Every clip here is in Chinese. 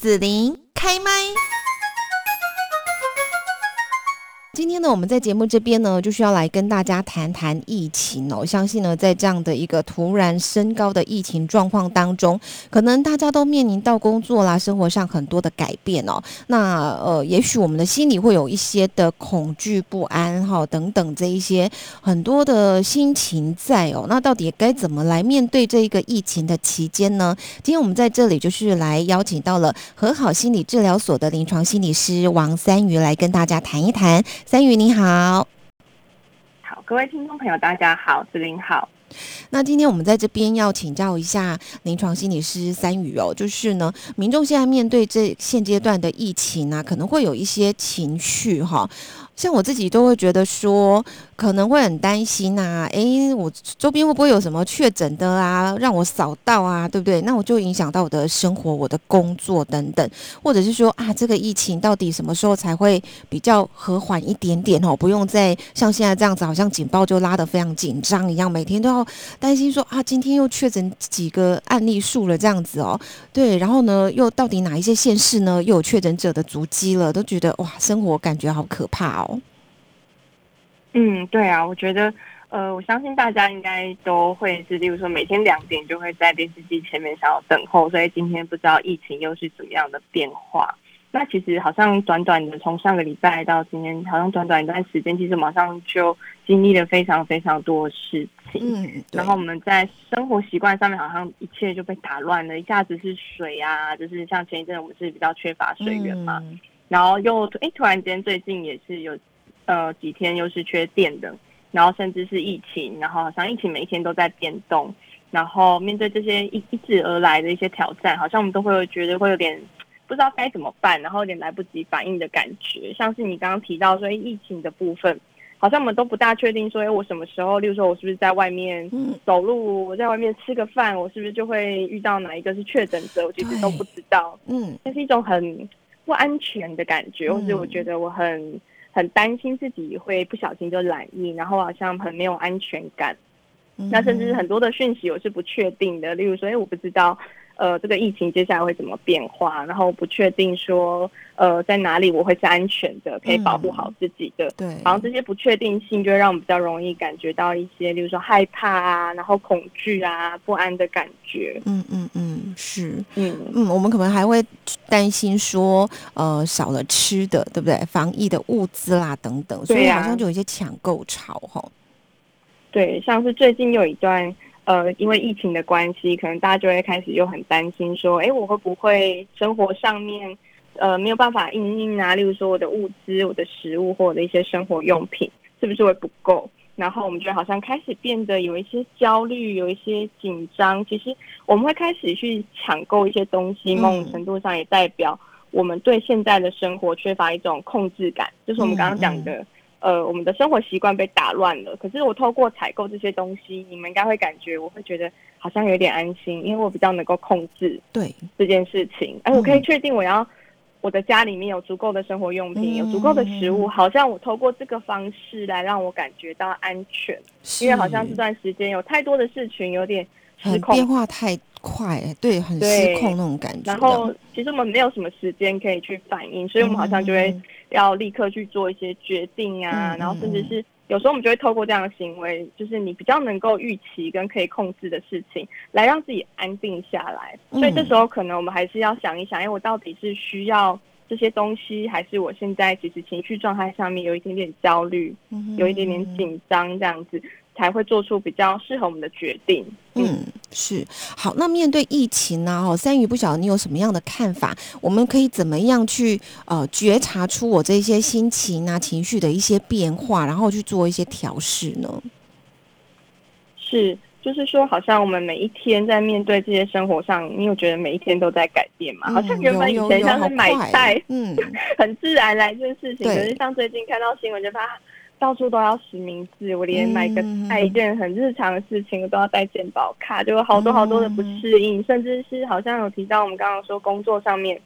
紫琳开麦。今天呢，我们在节目这边呢，就需要来跟大家谈谈疫情哦。相信呢，在这样的一个突然升高的疫情状况当中，可能大家都面临到工作啦、生活上很多的改变哦。那呃，也许我们的心里会有一些的恐惧、不安哈等等这一些很多的心情在哦。那到底该怎么来面对这一个疫情的期间呢？今天我们在这里就是来邀请到了和好心理治疗所的临床心理师王三瑜来跟大家谈一谈。三宇你好，好，各位听众朋友，大家好，子林好。那今天我们在这边要请教一下临床心理师三宇哦，就是呢，民众现在面对这现阶段的疫情啊，可能会有一些情绪哈。像我自己都会觉得说，可能会很担心呐，诶，我周边会不会有什么确诊的啊，让我扫到啊，对不对？那我就影响到我的生活、我的工作等等，或者是说啊，这个疫情到底什么时候才会比较和缓一点点哦？不用再像现在这样子，好像警报就拉得非常紧张一样，每天都要担心说啊，今天又确诊几个案例数了这样子哦，对，然后呢，又到底哪一些县市呢又有确诊者的足迹了，都觉得哇，生活感觉好可怕哦。嗯，对啊，我觉得，呃，我相信大家应该都会是，例如说每天两点就会在电视机前面想要等候，所以今天不知道疫情又是怎么样的变化。那其实好像短短的从上个礼拜到今天，好像短短一段时间，其实马上就经历了非常非常多的事情。嗯，然后我们在生活习惯上面好像一切就被打乱了，一下子是水啊，就是像前一阵我们是比较缺乏水源嘛，然后又哎突然间最近也是有。呃，几天又是缺电的，然后甚至是疫情，然后好像疫情每一天都在变动，然后面对这些一一直而来的一些挑战，好像我们都会觉得会有点不知道该怎么办，然后有点来不及反应的感觉。像是你刚刚提到说疫情的部分，好像我们都不大确定说，哎，我什么时候，例如说我是不是在外面走路，我在外面吃个饭，我是不是就会遇到哪一个是确诊者，我其实都不知道。嗯，那是一种很不安全的感觉，或者我觉得我很。很担心自己会不小心就染疫，然后好像很没有安全感。那甚至是很多的讯息我是不确定的，例如说，哎，我不知道。呃，这个疫情接下来会怎么变化？然后不确定说，呃，在哪里我会是安全的，可以保护好自己的。对，然后这些不确定性就会让我们比较容易感觉到一些，例如说害怕啊，然后恐惧啊，不安的感觉。嗯嗯嗯，是，嗯嗯，我们可能还会担心说，呃，少了吃的，对不对？防疫的物资啦等等，所以好像就有一些抢购潮哈。对，像是最近有一段。呃，因为疫情的关系，可能大家就会开始又很担心，说，哎，我会不会生活上面，呃，没有办法应应啊？例如说我的物资、我的食物或我的一些生活用品，是不是会不够？然后我们觉得好像开始变得有一些焦虑，有一些紧张。其实我们会开始去抢购一些东西，某种程度上也代表我们对现在的生活缺乏一种控制感，就是我们刚刚讲的。呃，我们的生活习惯被打乱了。可是我透过采购这些东西，你们应该会感觉，我会觉得好像有点安心，因为我比较能够控制对这件事情。哎，我可以确定我要我的家里面有足够的生活用品，有足够的食物，好像我透过这个方式来让我感觉到安全。因为好像这段时间有太多的事情有点失控，变化太快，对，很失控那种感觉。然后其实我们没有什么时间可以去反应，所以我们好像就会。要立刻去做一些决定啊，然后甚至是有时候我们就会透过这样的行为，就是你比较能够预期跟可以控制的事情，来让自己安定下来。所以这时候可能我们还是要想一想，哎，我到底是需要这些东西，还是我现在其实情绪状态上面有一点点焦虑，有一点点紧张这样子。才会做出比较适合我们的决定。嗯，是好。那面对疫情呢？哦，三鱼不晓得你有什么样的看法？我们可以怎么样去呃觉察出我这些心情啊、情绪的一些变化，然后去做一些调试呢？是，就是说，好像我们每一天在面对这些生活上，你有觉得每一天都在改变吗？好像原本以前像是买菜，嗯，很自然来这件事情，可是像最近看到新闻，就发到处都要实名制，我连买个菜一件很日常的事情，我都要带健保卡，就有好多好多的不适应，甚至是好像有提到我们刚刚说工作上面，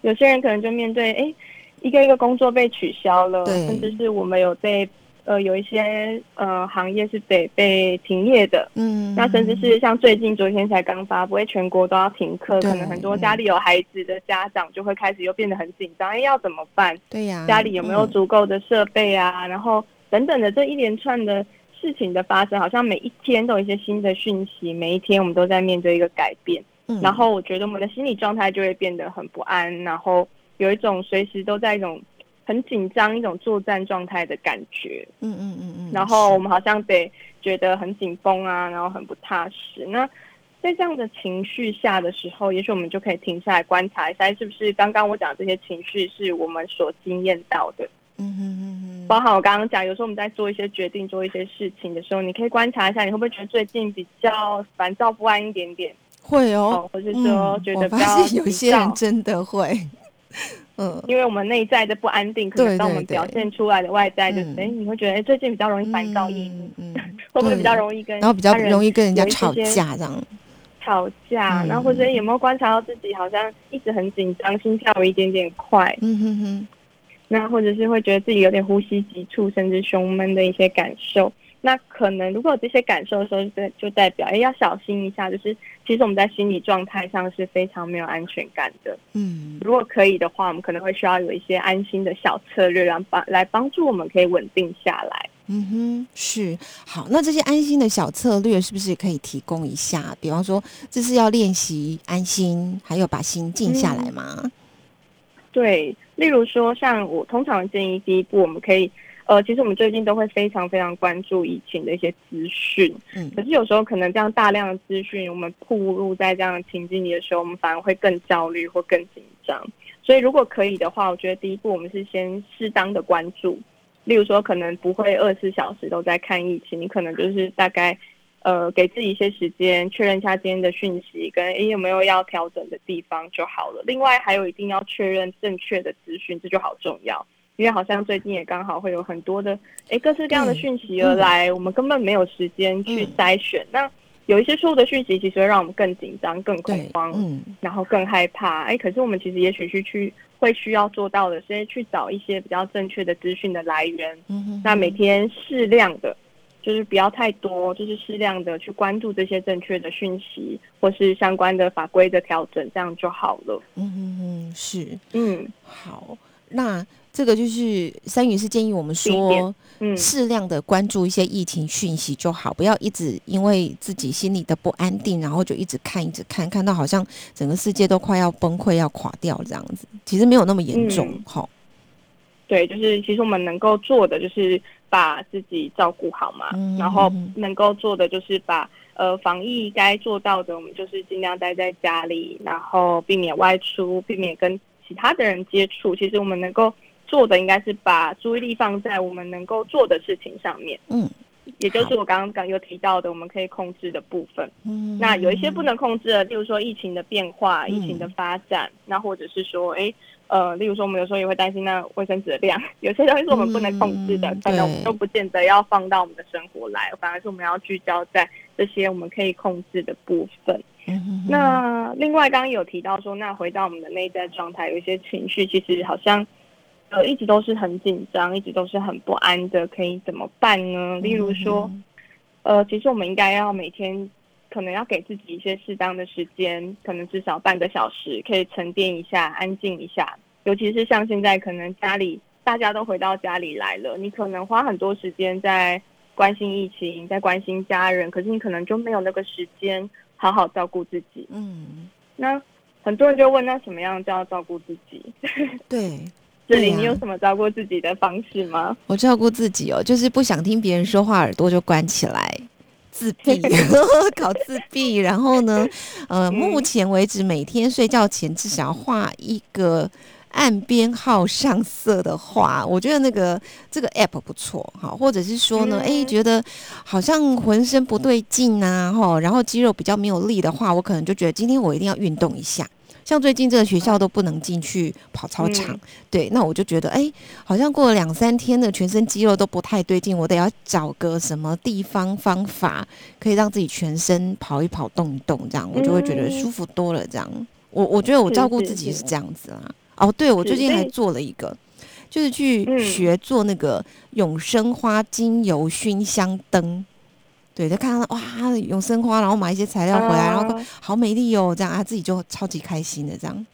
有些人可能就面对哎一个一个工作被取消了，甚至是我们有被呃有一些呃行业是得被停业的，嗯，那甚至是像最近昨天才刚发布，会，全国都要停课，可能很多家里有孩子的家长就会开始又变得很紧张，哎，要怎么办？对呀，家里有没有嗯足够的设备啊？然后等等的这一连串的事情的发生，好像每一天都有一些新的讯息，每一天我们都在面对一个改变。嗯然后我觉得我们的心理状态就会变得很不安，然后有一种随时都在一种很紧张、一种作战状态的感觉。嗯嗯嗯嗯，然后我们好像得觉得很紧绷啊，然后很不踏实。那在这样的情绪下的时候，也许我们就可以停下来观察一下，是不是刚刚我讲的这些情绪是我们所经验到的。嗯哼哼哼，包含我刚刚讲，有时候我们在做一些决定、做一些事情的时候，你可以观察一下，你会不会觉得最近比较烦躁不安一点点，会哦哦，，或者说嗯我发觉得比较现有急些人真的会，嗯，因为我们内在的不安定，可能当我们表现出来的外在就是，嗯。哎、你会觉得，哎，最近比较容易烦躁抑郁，嗯，嗯会不会比较容易跟然后比较容易跟人家吵架这样，吵架？嗯然后或者有没有观察到自己好像一直很紧张，心跳有一点点快，嗯哼哼，那或者是会觉得自己有点呼吸急促，甚至胸闷的一些感受。那可能如果有这些感受的时候，就就代表哎要小心一下，就是其实我们在心理状态上是非常没有安全感的。嗯如果可以的话，我们可能会需要有一些安心的小策略，让帮来帮助我们可以稳定下来。嗯哼，是好。那这些安心的小策略是不是可以提供一下？比方说，这是要练习安心，还有把心静下来吗？对，例如说，像我通常建议，第一步我们可以，呃，其实我们最近都会非常非常关注疫情的一些资讯，嗯可是有时候可能这样大量的资讯，我们暴露在这样的情境里的时候，我们反而会更焦虑或更紧张。所以如果可以的话，我觉得第一步我们是先适当的关注，例如说可能不会二十四小时都在看疫情，你可能就是大概。呃，给自己一些时间，确认一下今天的讯息，跟诶有没有要调整的地方就好了。另外，还有一定要确认正确的资讯，这就好重要。因为好像最近也刚好会有很多的哎各式各样的对讯息而来，我们根本没有时间去嗯筛选。那有一些错误的讯息，其实会让我们更紧张、更恐，慌，嗯然后更害怕。哎，可是我们其实也许是去会需要做到的是去找一些比较正确的资讯的来源，嗯哼，那每天适量的，就是不要太多，就是适量的去关注这些正确的讯息，或是相关的法规的调整，这样就好了。嗯哼哼，是嗯好。那这个就是三宇是建议我们说，嗯，适量的关注一些疫情讯息就好，不要一直因为自己心里的不安定，然后就一直看，一直看，看到好像整个世界都快要崩溃、要垮掉这样子。其实没有那么严重嗯，哈、对，就是其实我们能够做的就是把自己照顾好嘛，嗯然后嗯能够做的就是把呃防疫该做到的，我们就是尽量待在家里，然后避免外出，避免跟其他的人接触。其实我们能够做的应该是把注意力放在我们能够做的事情上面。嗯也就是我刚刚有提到的，我们可以控制的部分。嗯，那有一些不能控制的，例如说疫情的变化、嗯疫情的发展，那或者是说，哎，呃，例如说我们有时候也会担心那卫生纸的量，有些东西是我们不能控制的，嗯可能我们都不见得要放到我们的生活来，反而是我们要聚焦在这些我们可以控制的部分。那另外刚刚有提到说，那回到我们的内在状态，有一些情绪其实好像呃一直都是很紧张，一直都是很不安的，可以怎么办呢？例如说。嗯呃，其实我们应该要每天可能要给自己一些适当的时间，可能至少半个小时，可以沉淀一下、安静一下。尤其是像现在，可能家里大家都回到家里来了，你可能花很多时间在关心疫情，在关心家人，可是你可能就没有那个时间好好照顾自己。嗯，那很多人就问，那什么样叫照顾自己？对。这里你有什么照顾自己的方式吗？我照顾自己哦，就是不想听别人说话，耳朵就关起来，自闭，搞自闭。然后呢，呃，嗯目前为止每天睡觉前至少要画一个按编号上色的话，我觉得那个这个 app 不错哈，或者是说呢，诶，嗯觉得好像浑身不对劲啊，哈，然后肌肉比较没有力的话，我可能就觉得今天我一定要运动一下。像最近这个学校都不能进去跑操场，嗯对，那我就觉得，哎，好像过了两三天的全身肌肉都不太对劲，我得要找个什么地方方法，可以让自己全身跑一跑、动一动，这样我就会觉得嗯舒服多了。这样，我我觉得我照顾自己是是这样子啦。哦，对，我最近还做了一个，就是去学做那个永生花精油熏香灯。对，就看到哇，永生花，然后买一些材料回来，然后好美丽哦，这样啊，自己就超级开心的这样。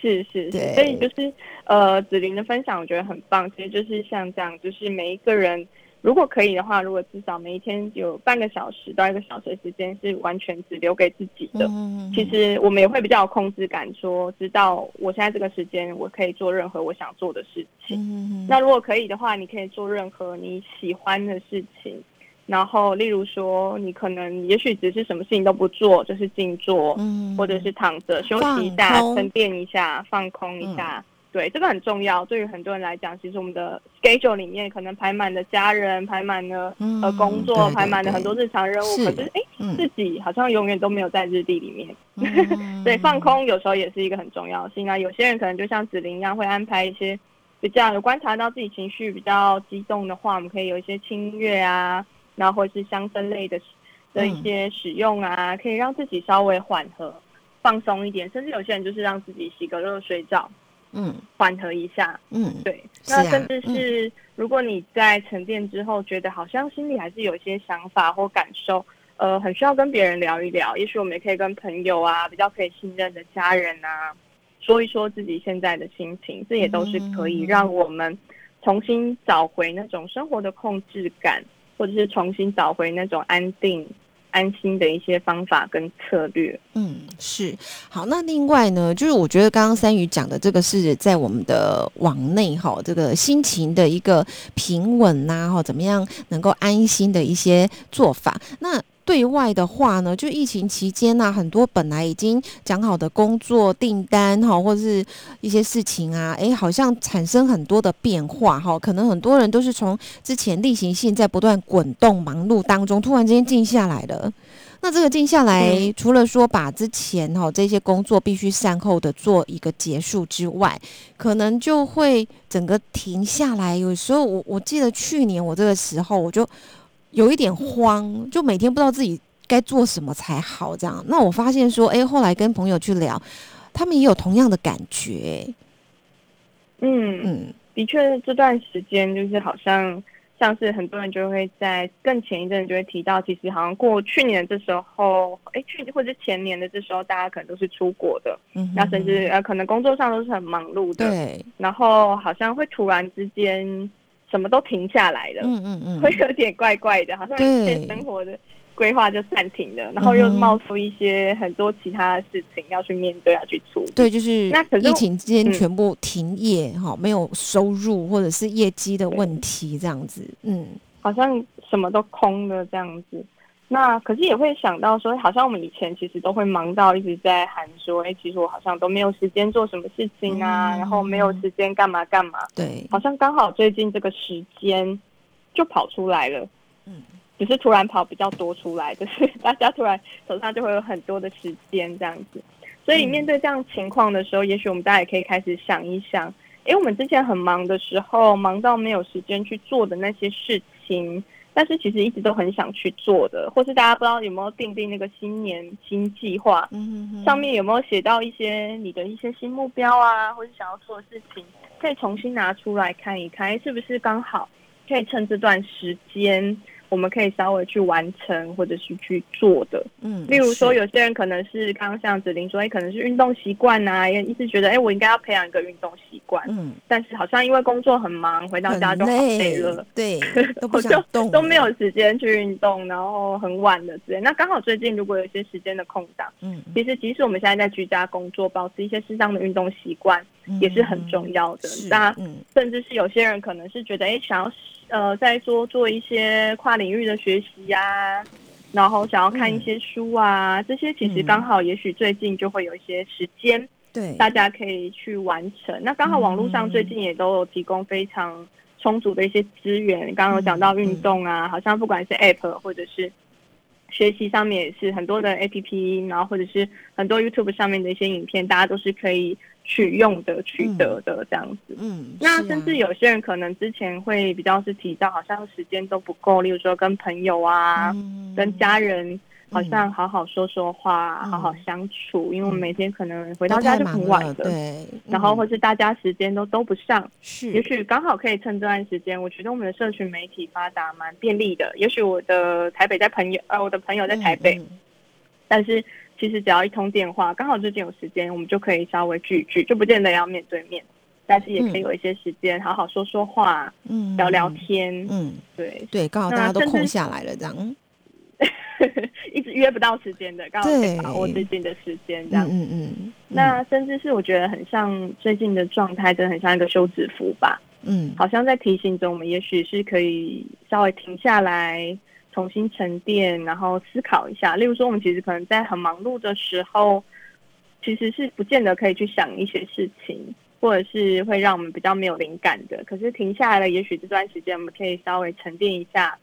是是是，所以就是呃，子琳的分享我觉得很棒。其实就是像这样，就是每一个人如果可以的话，如果至少每一天有半个小时到一个小时的时间是完全只留给自己的，其实我们也会比较有控制感，说知道我现在这个时间我可以做任何我想做的事情。那如果可以的话，你可以做任何你喜欢的事情。然后，例如说，你可能也许只是什么事情都不做，就是静坐，嗯，或者是躺着休息一下、沉淀一下、放空一下。对，这个很重要。对于很多人来讲，其实我们的 schedule 里面可能排满了家人，排满了呃工作，排满了很多日常任务。可是，哎，自己好像永远都没有在日历里面。对，放空有时候也是一个很重要性啊。有些人可能就像子琳一样，会安排一些比较有观察到自己情绪比较激动的话，我们可以有一些轻乐啊。然后或者是香氛类的的一些使用啊，可以让自己稍微缓和、放松一点，甚至有些人就是让自己洗个热水澡，嗯，缓和一下，嗯，对。那甚至是如果你在沉淀之后，觉得好像心里还是有一些想法或感受，呃，很需要跟别人聊一聊，也许我们也可以跟朋友啊，比较可以信任的家人啊，说一说自己现在的心情，这也都是可以让我们重新找回那种生活的控制感。或者是重新找回那种安定、安心的一些方法跟策略。嗯，是好。那另外呢，就是我觉得刚刚三宇讲的这个是在我们的网内哈，这个心情的一个平稳呐，哈，怎么样能够安心的一些做法。那对外的话呢，就疫情期间呢，很多本来已经讲好的工作订单哈，或者是一些事情啊，哎，好像产生很多的变化哈。可能很多人都是从之前例行性在不断滚动忙碌当中，突然之间静下来了。那这个静下来，除了说把之前哈这些工作必须善后的做一个结束之外，可能就会整个停下来。有时候我我记得去年我这个时候我就。有一点慌，就每天不知道自己该做什么才好，这样。那我发现说，哎，后来跟朋友去聊，他们也有同样的感觉。嗯嗯，的确，这段时间就是好像像是很多人就会在更前一阵就会提到，其实好像过去年这时候，哎，去或者前年的这时候，大家可能都是出国的，嗯，那甚至呃，可能工作上都是很忙碌的，对。然后好像会突然之间。什么都停下来了，嗯嗯嗯，会有点怪怪的，好像一些生活的规划就暂停了，然后又冒出一些很多其他的事情要去面对，要去处理。对，就是那疫情之间全部停业哈，没有收入或者是业绩的问题这样子，嗯，好像什么都空了这样子。那可是也会想到说，好像我们以前其实都会忙到一直在喊说，哎，其实我好像都没有时间做什么事情啊，然后没有时间干嘛干嘛。对，好像刚好最近这个时间就跑出来了，嗯，只是突然跑比较多出来，就是大家突然手上就会有很多的时间这样子。所以面对这样情况的时候，也许我们大家也可以开始想一想，哎，我们之前很忙的时候，忙到没有时间去做的那些事情。但是其实一直都很想去做的，或是大家不知道有没有定定那个新年新计划，上面有没有写到一些你的一些新目标啊，或是想要做的事情，可以重新拿出来看一看，是不是刚好可以趁这段时间。我们可以稍微去完成，或者是去做的，嗯，例如说，有些人可能是刚刚像子玲说，哎，可能是运动习惯呐，也一直觉得，哎，我应该要培养一个运动习惯，嗯，但是好像因为工作很忙，回到家就好累了，对，都不想动，都没有时间去运动，然后很晚了之类。那刚好最近如果有一些时间的空档，嗯，其实即使我们现在在居家工作，保持一些适当的运动习惯也是很重要的。那甚至是有些人可能是觉得，哎，想要。呃，在做做一些跨领域的学习呀，然后想要看一些书啊，这些其实刚好，也许最近就会有一些时间，对，大家可以去完成。那刚好网络上最近也都有提供非常充足的一些资源。刚刚有讲到运动啊，好像不管是 App 或者是学习上面也是很多的 App，然后或者是很多 YouTube 上面的一些影片，大家都是可以。取用的、取得的这样子，嗯，那甚至有些人可能之前会比较是提到，好像时间都不够，例如说跟朋友啊、跟家人好像好好说说话，好好相处，因为我们每天可能回到家就很晚了，对，然后或是大家时间都都不上，是，也许刚好可以趁这段时间，我觉得我们的社群媒体发达蛮便利的，也许我的台北在朋友，呃，我的朋友在台北，但是其实只要一通电话，刚好最近有时间，我们就可以稍微聚一聚，就不见得要面对面。但是也可以有一些时间好好说说话，嗯，聊聊天，嗯，对。对，刚好大家都空下来了，这样，一直约不到时间的，刚好可以把握最近的时间，这样，嗯嗯。那甚至是我觉得很像最近的状态，真的很像一个休止符吧，嗯，好像在提醒着我们，也许是可以稍微停下来，重新沉淀，然后思考一下。例如说，我们其实可能在很忙碌的时候，其实是不见得可以去想一些事情。或者是会让我们比较没有灵感的，可是停下来了，也许这段时间我们可以稍微沉淀一下，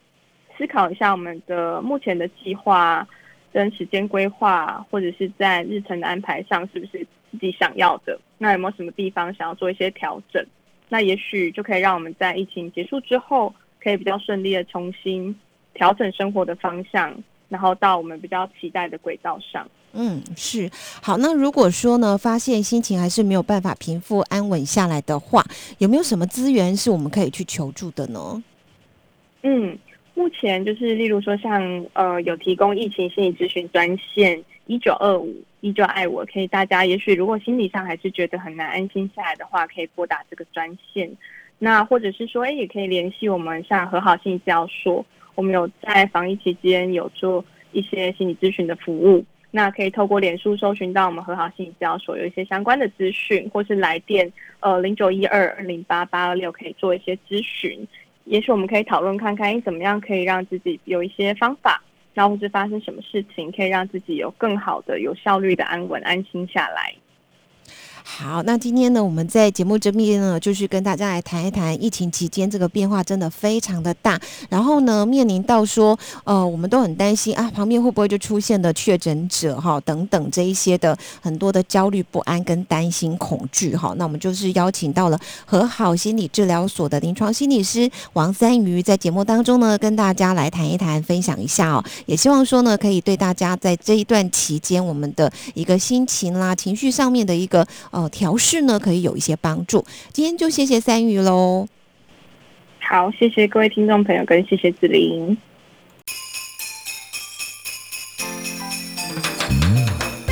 思考一下我们的目前的计划跟时间规划，或者是在日程的安排上是不是自己想要的？那有没有什么地方想要做一些调整？那也许就可以让我们在疫情结束之后，可以比较顺利的重新调整生活的方向，然后到我们比较期待的轨道上。嗯，是好。那如果说呢，发现心情还是没有办法平复安稳下来的话，有没有什么资源是我们可以去求助的呢？嗯，目前就是例如说，像呃，有提供疫情心理咨询专线一九二五依旧爱我，可以大家也许如果心理上还是觉得很难安心下来的话，可以拨打这个专线。那或者是说，哎，也可以联系我们像和好心理教所，我们有在防疫期间有做一些心理咨询的服务。那可以透过脸书搜寻到我们和好心理教所有一些相关的资讯，或是来电呃零九一二二零八八二六可以做一些咨询，也许我们可以讨论看看，怎么样可以让自己有一些方法，然后或是发生什么事情可以让自己有更好的、有效率的安稳安心下来。好，那今天呢，我们在节目这边呢，就是跟大家来谈一谈疫情期间这个变化真的非常的大。然后呢，面临到说，呃，我们都很担心啊，旁边会不会就出现了确诊者哈，等等这一些的很多的焦虑不安跟担心恐惧哈。那我们就是邀请到了和好心理治疗所的临床心理师王三瑜，在节目当中呢，跟大家来谈一谈，分享一下哦。也希望说呢，可以对大家在这一段期间，我们的一个心情啦、情绪上面的一个。哦，调试呢可以有一些帮助。今天就谢谢三鱼喽。好，谢谢各位听众朋友，跟谢谢子琳。